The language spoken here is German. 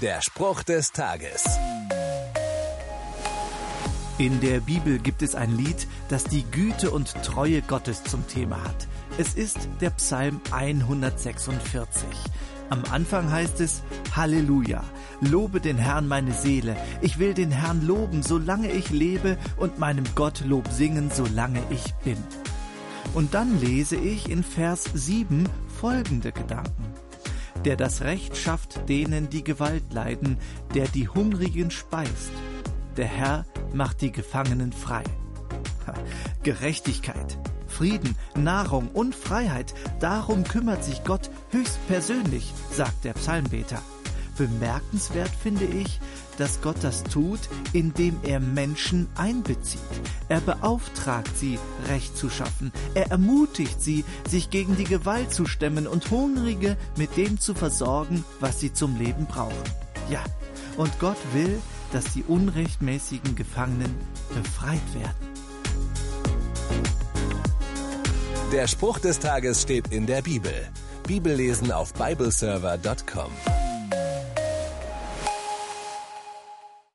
Der Spruch des Tages. In der Bibel gibt es ein Lied, das die Güte und Treue Gottes zum Thema hat. Es ist der Psalm 146. Am Anfang heißt es Halleluja, lobe den Herrn meine Seele, ich will den Herrn loben, solange ich lebe und meinem Gott Lob singen, solange ich bin. Und dann lese ich in Vers 7 folgende Gedanken. Der das Recht schafft denen, die Gewalt leiden, der die Hungrigen speist. Der Herr macht die Gefangenen frei. Gerechtigkeit, Frieden, Nahrung und Freiheit, darum kümmert sich Gott höchstpersönlich, sagt der Psalmbeter. Bemerkenswert finde ich, dass Gott das tut, indem er Menschen einbezieht. Er beauftragt sie, Recht zu schaffen. Er ermutigt sie, sich gegen die Gewalt zu stemmen und Hungrige mit dem zu versorgen, was sie zum Leben brauchen. Ja, und Gott will, dass die unrechtmäßigen Gefangenen befreit werden. Der Spruch des Tages steht in der Bibel. Bibellesen auf bibleserver.com.